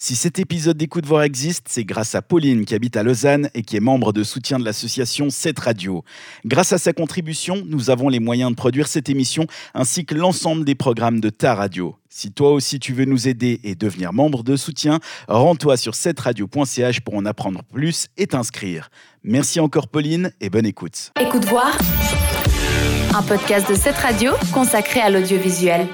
Si cet épisode d'écoute voir existe, c'est grâce à Pauline qui habite à Lausanne et qui est membre de soutien de l'association 7 Radio. Grâce à sa contribution, nous avons les moyens de produire cette émission ainsi que l'ensemble des programmes de ta radio. Si toi aussi tu veux nous aider et devenir membre de soutien, rends-toi sur 7radio.ch pour en apprendre plus et t'inscrire. Merci encore Pauline et bonne écoute. Écoute voir, un podcast de 7 Radio consacré à l'audiovisuel.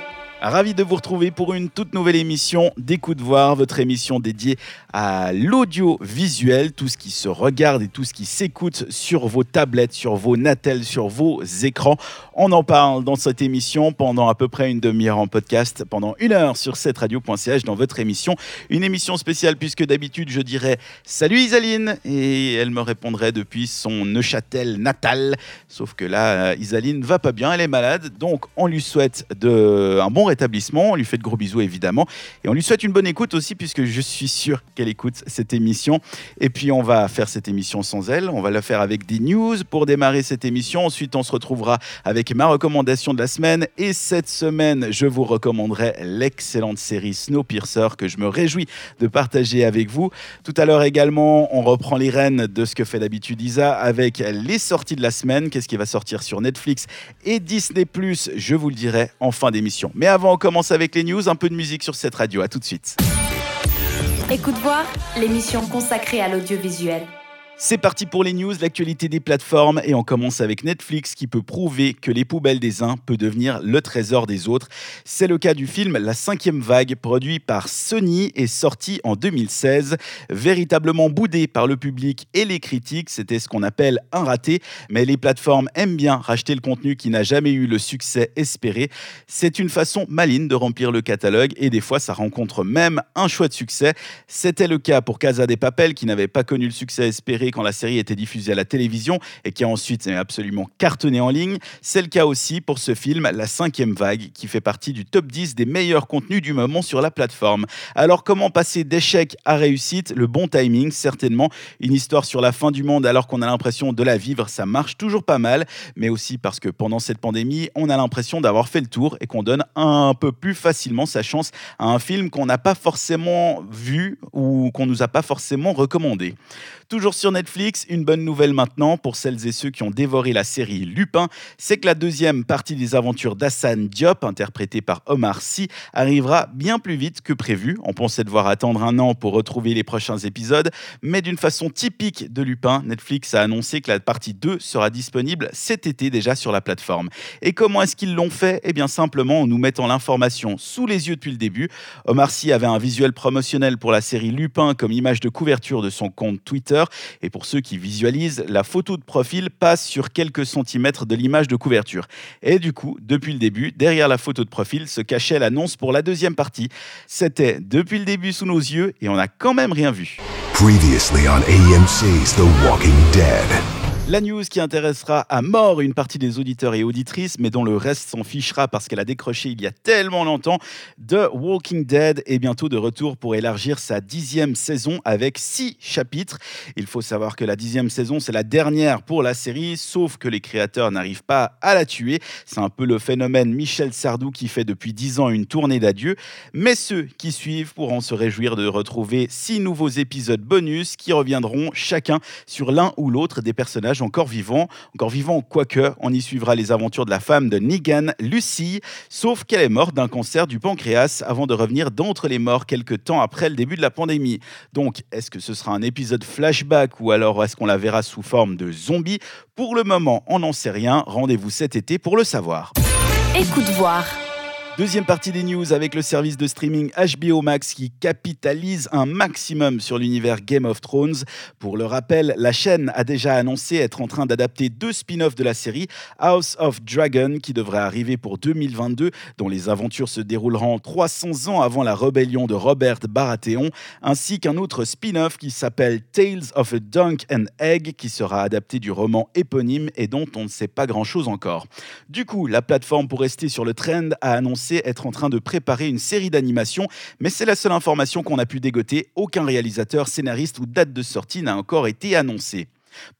Ravi de vous retrouver pour une toute nouvelle émission d'Écoute Voir, votre émission dédiée à l'audiovisuel, tout ce qui se regarde et tout ce qui s'écoute sur vos tablettes, sur vos natels, sur vos écrans. On en parle dans cette émission pendant à peu près une demi-heure en podcast, pendant une heure sur cette radio.ch dans votre émission. Une émission spéciale puisque d'habitude je dirais Salut Isaline et elle me répondrait depuis son Neuchâtel natal. Sauf que là, Isaline va pas bien, elle est malade, donc on lui souhaite de, un bon On lui fait de gros bisous évidemment. Et on lui souhaite une bonne écoute aussi puisque je suis sûr qu'elle écoute cette émission. Et puis on va faire cette émission sans elle. On va la faire avec des news pour démarrer cette émission. Ensuite on se retrouvera avec ma recommandation de la semaine. Et cette semaine je vous recommanderai l'excellente série Snowpiercer que je me réjouis de partager avec vous. Tout à l'heure également on reprend les rênes de ce que fait d'habitude Isa avec les sorties de la semaine. Qu'est-ce qui va sortir sur Netflix et Disney ⁇ je vous le dirai en fin d'émission. Mais avant on commence avec les news, un peu de musique sur cette radio. À tout de suite. Écoute voir, l'émission consacrée à l'audiovisuel. C'est parti pour les news, l'actualité des plateformes et on commence avec Netflix qui peut prouver que les poubelles des uns peuvent devenir le trésor des autres. C'est le cas du film La cinquième vague produit par Sony et sorti en 2016. Véritablement boudé par le public et les critiques, c'était ce qu'on appelle un raté, mais les plateformes aiment bien racheter le contenu qui n'a jamais eu le succès espéré. C'est une façon maligne de remplir le catalogue et des fois ça rencontre même un choix de succès. C'était le cas pour Casa des Papel qui n'avait pas connu le succès espéré quand la série était diffusée à la télévision et qui a ensuite absolument cartonné en ligne. C'est le cas aussi pour ce film La cinquième vague qui fait partie du top 10 des meilleurs contenus du moment sur la plateforme. Alors comment passer d'échec à réussite? Le bon timing, certainement. Une histoire sur la fin du monde alors qu'on a l'impression de la vivre, ça marche toujours pas mal, mais aussi parce que pendant cette pandémie, on a l'impression d'avoir fait le tour et qu'on donne un peu plus facilement sa chance à un film qu'on n'a pas forcément vu ou qu'on nous a pas forcément recommandé. Toujours sur Netflix, une bonne nouvelle maintenant pour celles et ceux qui ont dévoré la série Lupin, c'est que la deuxième partie des aventures d'Hassan Diop, interprétée par Omar Sy, arrivera bien plus vite que prévu. On pensait devoir attendre un an pour retrouver les prochains épisodes, mais d'une façon typique de Lupin, Netflix a annoncé que la partie 2 sera disponible cet été déjà sur la plateforme. Et comment est-ce qu'ils l'ont fait? Eh bien simplement en nous mettant l'information sous les yeux depuis le début. Omar Sy avait un visuel promotionnel pour la série Lupin comme image de couverture de son compte Twitter et pour ceux qui visualisent, la photo de profil passe sur quelques centimètres de l'image de couverture. Et du coup, depuis le début, derrière la photo de profil se cachait l'annonce pour la deuxième partie. C'était depuis le début sous nos yeux et on n'a quand même rien vu. Previously on AMC's The Walking Dead. La news qui intéressera à mort une partie des auditeurs et auditrices, mais dont le reste s'en fichera parce qu'elle a décroché il y a tellement longtemps, The Walking Dead est bientôt de retour pour élargir sa dixième saison avec six chapitres. Il faut savoir que la dixième saison, c'est la dernière pour la série, sauf que les créateurs n'arrivent pas à la tuer. C'est un peu le phénomène Michel Sardou qui fait depuis dix ans une tournée d'adieu. Mais ceux qui suivent pourront se réjouir de retrouver six nouveaux épisodes bonus qui reviendront chacun sur l'un ou l'autre des personnages encore vivant. Encore vivant, quoique, on y suivra les aventures de la femme de Negan, Lucie, sauf qu'elle est morte d'un cancer du pancréas avant de revenir d'entre les morts quelques temps après le début de la pandémie. Donc, est-ce que ce sera un épisode flashback ou alors est-ce qu'on la verra sous forme de zombie? Pour le moment, on n'en sait rien. Rendez-vous cet été pour le savoir. Écoute voir. Deuxième partie des news avec le service de streaming HBO Max qui capitalise un maximum sur l'univers Game of Thrones. Pour le rappel, la chaîne a déjà annoncé être en train d'adapter deux spin-offs de la série, House of Dragon qui devrait arriver pour 2022, dont les aventures se dérouleront 300 ans avant la rébellion de Robert Baratheon, ainsi qu'un autre spin-off qui s'appelle Tales of a Dunk and Egg qui sera adapté du roman éponyme et dont on ne sait pas grand-chose encore. Du coup, la plateforme pour rester sur le trend a annoncé être en train de préparer une série d'animation, mais c'est la seule information qu'on a pu dégoter. Aucun réalisateur, scénariste ou date de sortie n'a encore été annoncé.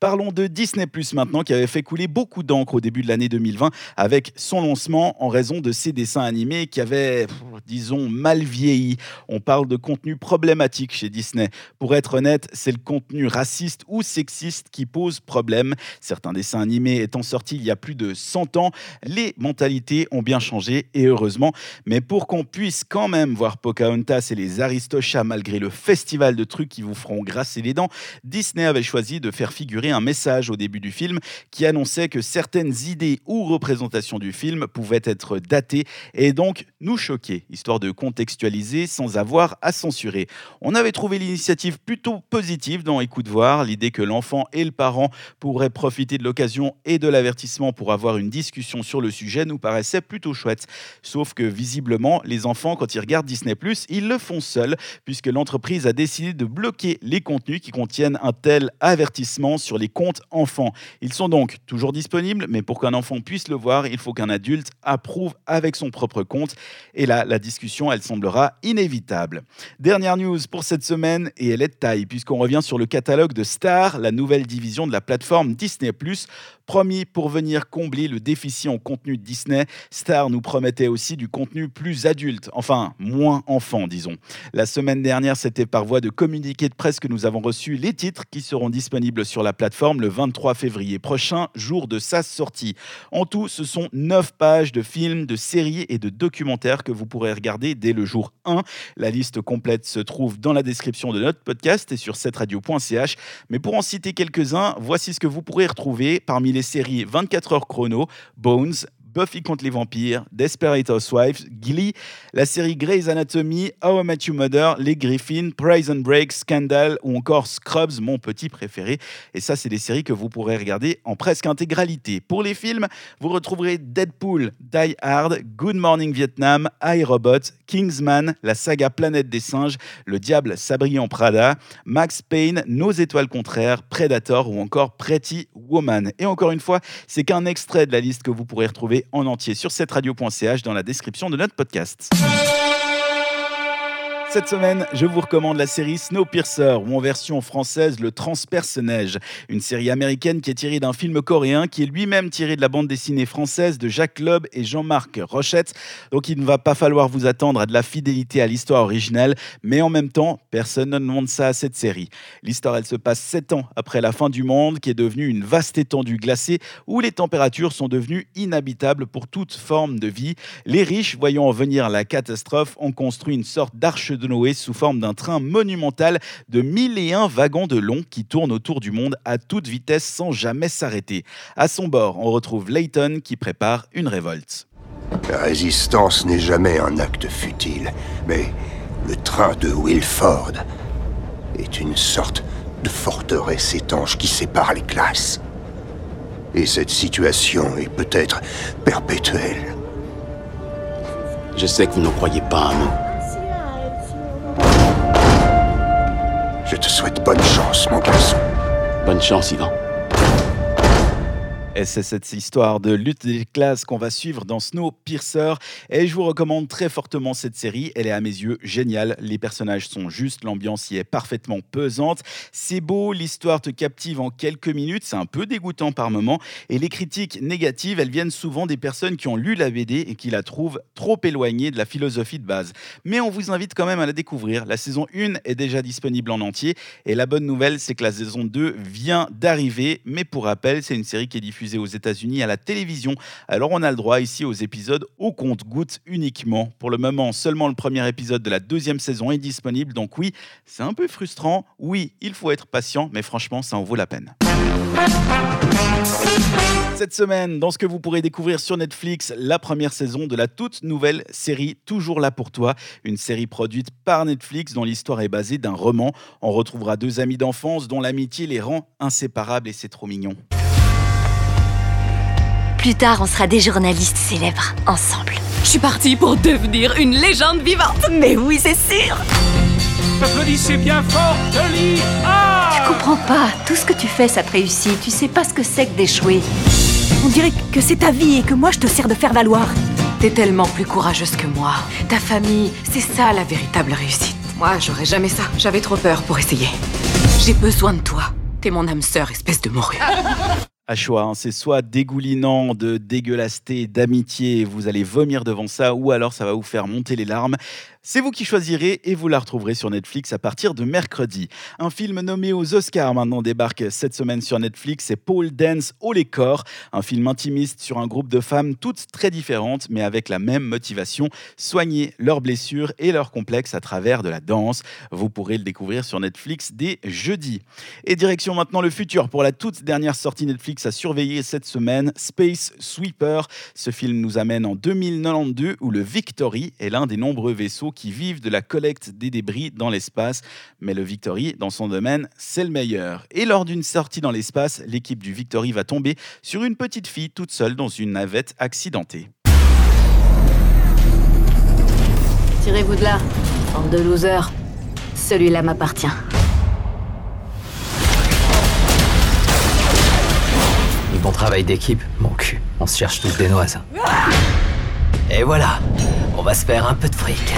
Parlons de Disney Plus maintenant, qui avait fait couler beaucoup d'encre au début de l'année 2020 avec son lancement en raison de ses dessins animés qui avaient, disons, mal vieilli. On parle de contenu problématique chez Disney. Pour être honnête, c'est le contenu raciste ou sexiste qui pose problème. Certains dessins animés étant sortis il y a plus de 100 ans, les mentalités ont bien changé et heureusement. Mais pour qu'on puisse quand même voir Pocahontas et les Aristochats malgré le festival de trucs qui vous feront grasser les dents, Disney avait choisi de faire figurer un message au début du film qui annonçait que certaines idées ou représentations du film pouvaient être datées et donc nous choquer, histoire de contextualiser sans avoir à censurer. On avait trouvé l'initiative plutôt positive dans Écoute voir, l'idée que l'enfant et le parent pourraient profiter de l'occasion et de l'avertissement pour avoir une discussion sur le sujet nous paraissait plutôt chouette. Sauf que visiblement, les enfants, quand ils regardent Disney ⁇ ils le font seuls, puisque l'entreprise a décidé de bloquer les contenus qui contiennent un tel avertissement sur les comptes enfants. Ils sont donc toujours disponibles, mais pour qu'un enfant puisse le voir, il faut qu'un adulte approuve avec son propre compte. Et là, la discussion, elle semblera inévitable. Dernière news pour cette semaine, et elle est de taille, puisqu'on revient sur le catalogue de Star, la nouvelle division de la plateforme Disney ⁇ Promis pour venir combler le déficit en contenu Disney, Star nous promettait aussi du contenu plus adulte, enfin moins enfant, disons. La semaine dernière, c'était par voie de communiqué de presse que nous avons reçu les titres qui seront disponibles sur la plateforme le 23 février prochain, jour de sa sortie. En tout, ce sont 9 pages de films, de séries et de documentaires que vous pourrez regarder dès le jour 1. La liste complète se trouve dans la description de notre podcast et sur cetteradio.ch. Mais pour en citer quelques-uns, voici ce que vous pourrez retrouver parmi les séries 24 heures chrono, Bones, Buffy contre les vampires, Desperate Housewives, Glee, la série Grey's Anatomy, How I Met Your Mother, Les Griffins, Prison Break, Scandal ou encore Scrubs, mon petit préféré. Et ça, c'est des séries que vous pourrez regarder en presque intégralité. Pour les films, vous retrouverez Deadpool, Die Hard, Good Morning Vietnam, iRobot, Kingsman, la saga Planète des singes, Le Diable s'abrille en Prada, Max Payne, Nos étoiles contraires, Predator ou encore Pretty Woman. Et encore une fois, c'est qu'un extrait de la liste que vous pourrez retrouver en entier sur cette dans la description de notre podcast. Cette semaine, je vous recommande la série Snowpiercer, ou en version française Le Transpersonnage, une série américaine qui est tirée d'un film coréen qui est lui-même tiré de la bande dessinée française de Jacques Loeb et Jean-Marc Rochette. Donc il ne va pas falloir vous attendre à de la fidélité à l'histoire originale, mais en même temps, personne ne demande ça à cette série. L'histoire, elle se passe sept ans après la fin du monde, qui est devenue une vaste étendue glacée où les températures sont devenues inhabitables pour toute forme de vie. Les riches, voyant venir la catastrophe, ont construit une sorte d'arche Noé sous forme d'un train monumental de 1001 wagons de long qui tournent autour du monde à toute vitesse sans jamais s'arrêter. À son bord, on retrouve Layton qui prépare une révolte. La résistance n'est jamais un acte futile, mais le train de Wilford est une sorte de forteresse étanche qui sépare les classes. Et cette situation est peut-être perpétuelle. Je sais que vous ne croyez pas à moi. Bonne chance, mon garçon. Bonne chance, Ivan. Et c'est cette histoire de lutte des classes qu'on va suivre dans Snowpiercer. Et je vous recommande très fortement cette série. Elle est à mes yeux géniale. Les personnages sont justes, l'ambiance y est parfaitement pesante. C'est beau, l'histoire te captive en quelques minutes. C'est un peu dégoûtant par moments. Et les critiques négatives, elles viennent souvent des personnes qui ont lu la BD et qui la trouvent trop éloignée de la philosophie de base. Mais on vous invite quand même à la découvrir. La saison 1 est déjà disponible en entier. Et la bonne nouvelle, c'est que la saison 2 vient d'arriver. Mais pour rappel, c'est une série qui est diffusée aux États-Unis à la télévision. Alors on a le droit ici aux épisodes au compte-goutte uniquement. Pour le moment, seulement le premier épisode de la deuxième saison est disponible. Donc oui, c'est un peu frustrant. Oui, il faut être patient, mais franchement, ça en vaut la peine. Cette semaine, dans ce que vous pourrez découvrir sur Netflix, la première saison de la toute nouvelle série Toujours là pour toi, une série produite par Netflix dont l'histoire est basée d'un roman. On retrouvera deux amis d'enfance dont l'amitié les rend inséparables et c'est trop mignon. Plus tard, on sera des journalistes célèbres, ensemble. Je suis partie pour devenir une légende vivante. Mais oui, c'est sûr Applaudissez bien fort, Dolly Ah Je comprends pas. Tout ce que tu fais, ça te réussit. Tu sais pas ce que c'est que d'échouer. On dirait que c'est ta vie et que moi, je te sers de faire valoir. T'es tellement plus courageuse que moi. Ta famille, c'est ça la véritable réussite. Moi, j'aurais jamais ça. J'avais trop peur pour essayer. J'ai besoin de toi. T'es mon âme sœur, espèce de morue. À choix, hein, c'est soit dégoulinant de dégueulasseté, d'amitié, vous allez vomir devant ça, ou alors ça va vous faire monter les larmes. C'est vous qui choisirez et vous la retrouverez sur Netflix à partir de mercredi. Un film nommé aux Oscars maintenant débarque cette semaine sur Netflix, c'est Paul Dance Haut les corps, un film intimiste sur un groupe de femmes toutes très différentes mais avec la même motivation, soigner leurs blessures et leurs complexes à travers de la danse. Vous pourrez le découvrir sur Netflix dès jeudi. Et direction maintenant le futur pour la toute dernière sortie Netflix à surveiller cette semaine, Space Sweeper. Ce film nous amène en 2092 où le Victory est l'un des nombreux vaisseaux qui vivent de la collecte des débris dans l'espace. Mais le Victory, dans son domaine, c'est le meilleur. Et lors d'une sortie dans l'espace, l'équipe du Victory va tomber sur une petite fille toute seule dans une navette accidentée. Tirez-vous de là, bande de losers. Celui-là m'appartient. Du bon travail d'équipe, mon cul. On se cherche tous des noises. Et voilà, on va se faire un peu de fric.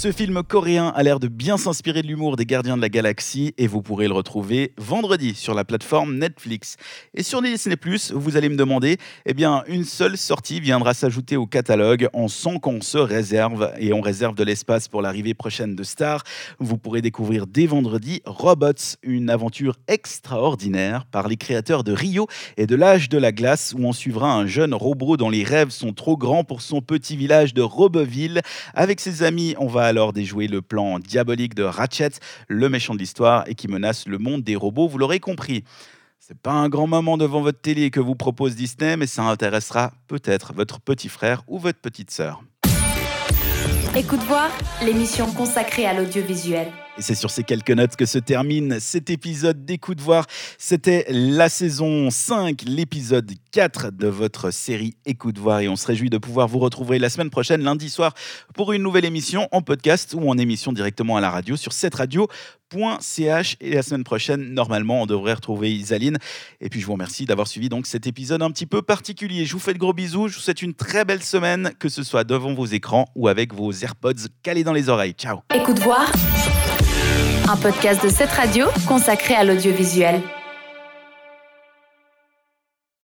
Ce film coréen a l'air de bien s'inspirer de l'humour des Gardiens de la Galaxie et vous pourrez le retrouver vendredi sur la plateforme Netflix. Et sur Disney+, vous allez me demander, eh bien, une seule sortie viendra s'ajouter au catalogue. On sent qu'on se réserve et on réserve de l'espace pour l'arrivée prochaine de Star. Vous pourrez découvrir dès vendredi Robots, une aventure extraordinaire par les créateurs de Rio et de l'âge de la glace où on suivra un jeune robot dont les rêves sont trop grands pour son petit village de Robeville. Avec ses amis, on va alors déjouer le plan diabolique de Ratchet, le méchant de l'histoire et qui menace le monde des robots, vous l'aurez compris. C'est pas un grand moment devant votre télé que vous propose Disney, mais ça intéressera peut-être votre petit frère ou votre petite sœur. Écoute voir, l'émission consacrée à l'audiovisuel. Et c'est sur ces quelques notes que se termine cet épisode d'Écoute voir. C'était la saison 5, l'épisode 4 de votre série Écoute voir. Et on se réjouit de pouvoir vous retrouver la semaine prochaine, lundi soir, pour une nouvelle émission en podcast ou en émission directement à la radio sur cette radio.ch. Et la semaine prochaine, normalement, on devrait retrouver Isaline. Et puis je vous remercie d'avoir suivi donc cet épisode un petit peu particulier. Je vous fais de gros bisous. Je vous souhaite une très belle semaine, que ce soit devant vos écrans ou avec vos AirPods calés dans les oreilles. Ciao. Écoute voir, un podcast de cette radio consacré à l'audiovisuel.